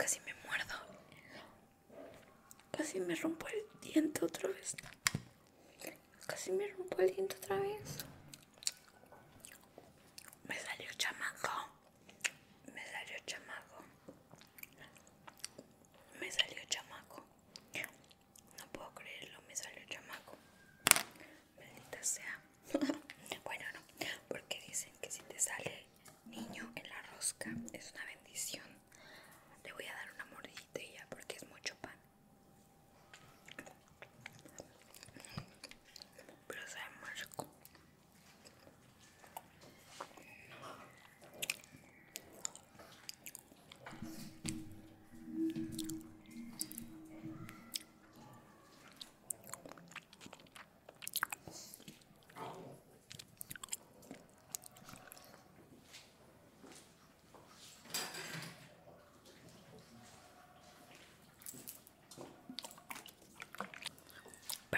casi me muerdo. Casi me rompo el diente otra vez. Casi me rompo el diente otra vez. Me salió chamaco. Me salió chamaco. Me salió chamaco. No puedo creerlo, me salió chamaco. Maldita sea. bueno, no, porque dicen que si te sale niño en la rosca es una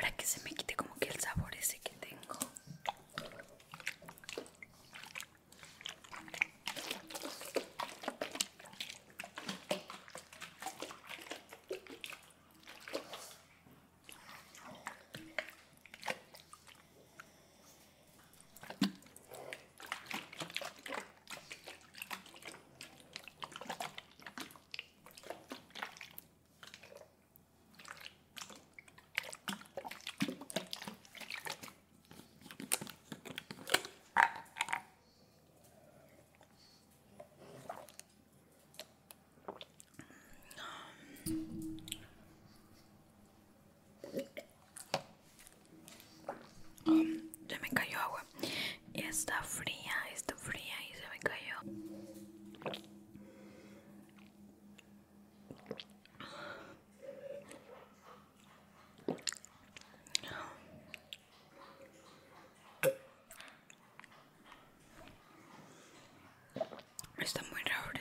Para que se me Se me cayó agua. Está fría, está fría y se me cayó. Está muy refrescante.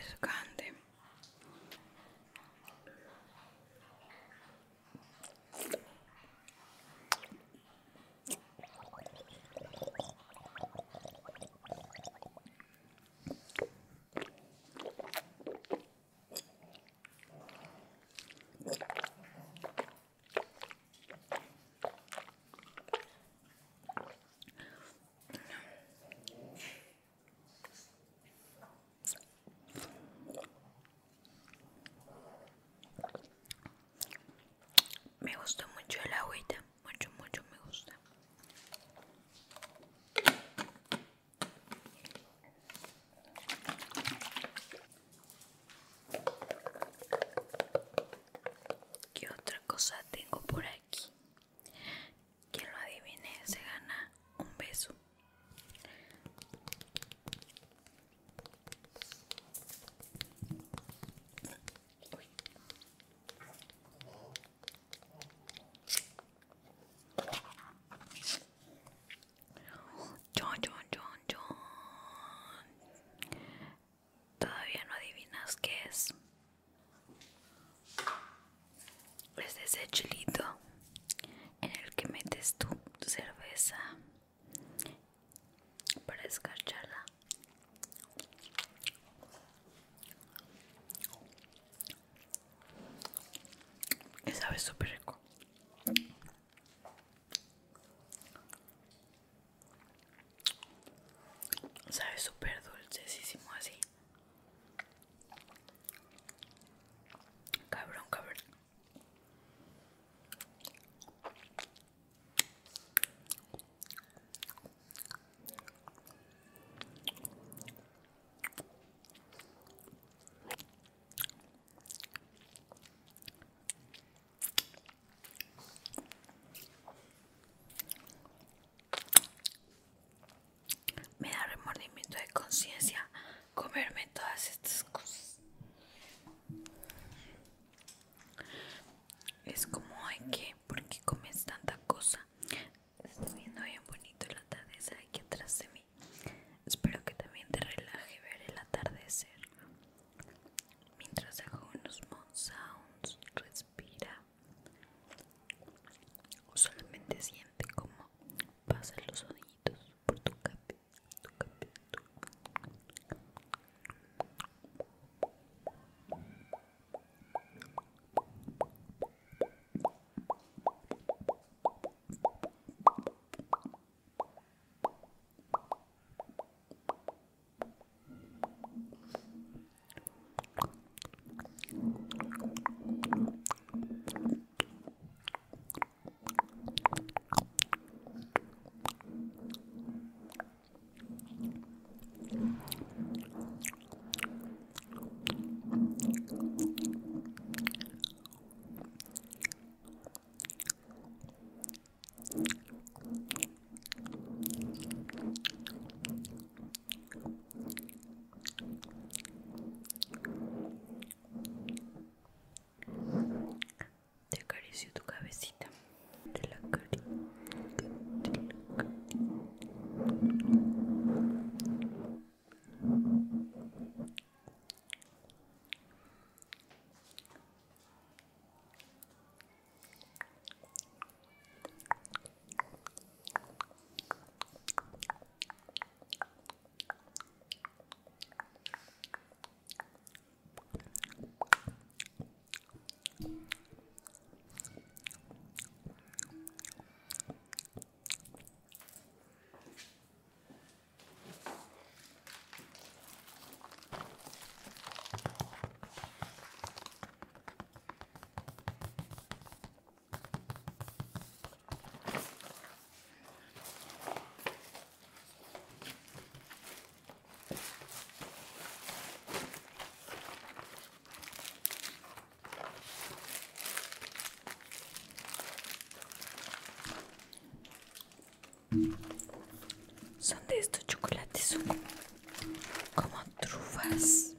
Súper son de estos chocolates, son como, como trufas.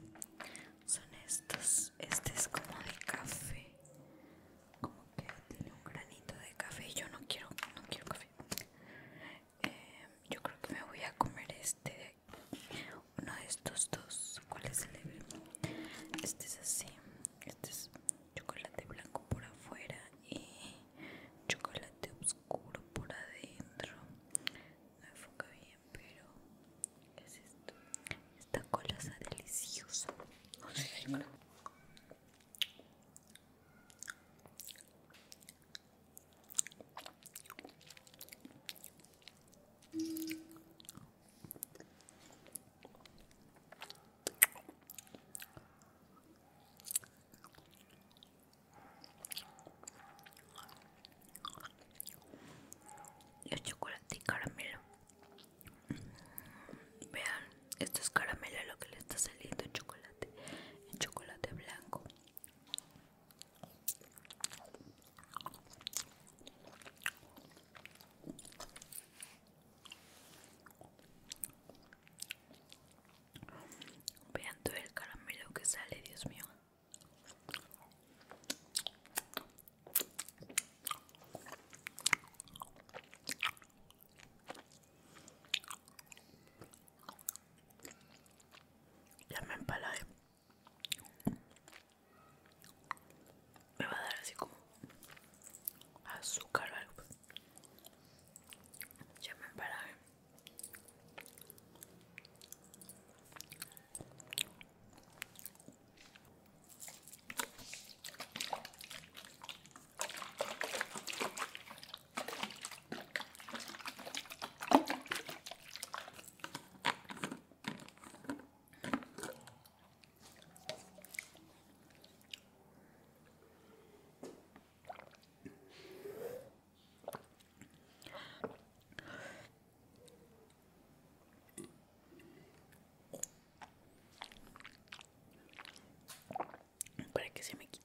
Me Alex et